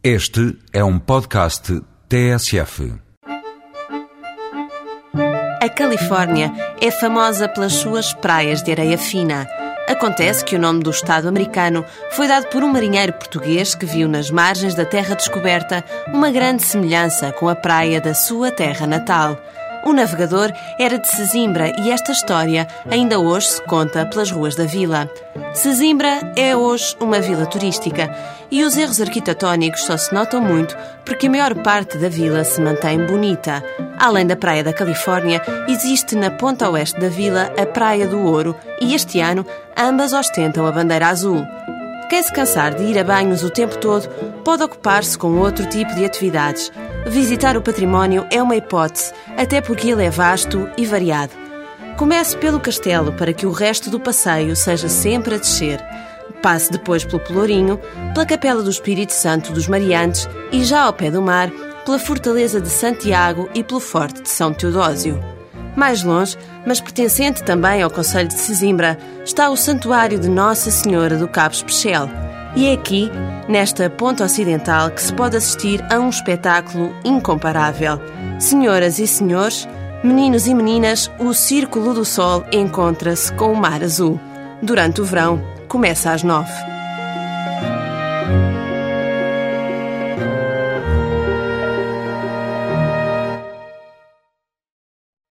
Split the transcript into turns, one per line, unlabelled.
Este é um podcast TSF.
A Califórnia é famosa pelas suas praias de areia fina. Acontece que o nome do Estado americano foi dado por um marinheiro português que viu nas margens da terra descoberta uma grande semelhança com a praia da sua terra natal. O navegador era de Sesimbra e esta história ainda hoje se conta pelas ruas da vila. Sesimbra é hoje uma vila turística e os erros arquitetónicos só se notam muito porque a maior parte da vila se mantém bonita. Além da Praia da Califórnia, existe na ponta oeste da vila a Praia do Ouro e este ano ambas ostentam a bandeira azul. Quem se cansar de ir a banhos o tempo todo pode ocupar-se com outro tipo de atividades. Visitar o património é uma hipótese, até porque ele é vasto e variado. Comece pelo castelo para que o resto do passeio seja sempre a descer. Passe depois pelo Pelourinho, pela Capela do Espírito Santo dos Mariantes e já ao pé do mar, pela Fortaleza de Santiago e pelo Forte de São Teodósio. Mais longe, mas pertencente também ao Conselho de Sesimbra, está o Santuário de Nossa Senhora do Cabo Especial. E é aqui, nesta ponta ocidental, que se pode assistir a um espetáculo incomparável. Senhoras e senhores, meninos e meninas, o Círculo do Sol encontra-se com o mar azul. Durante o verão, começa às nove.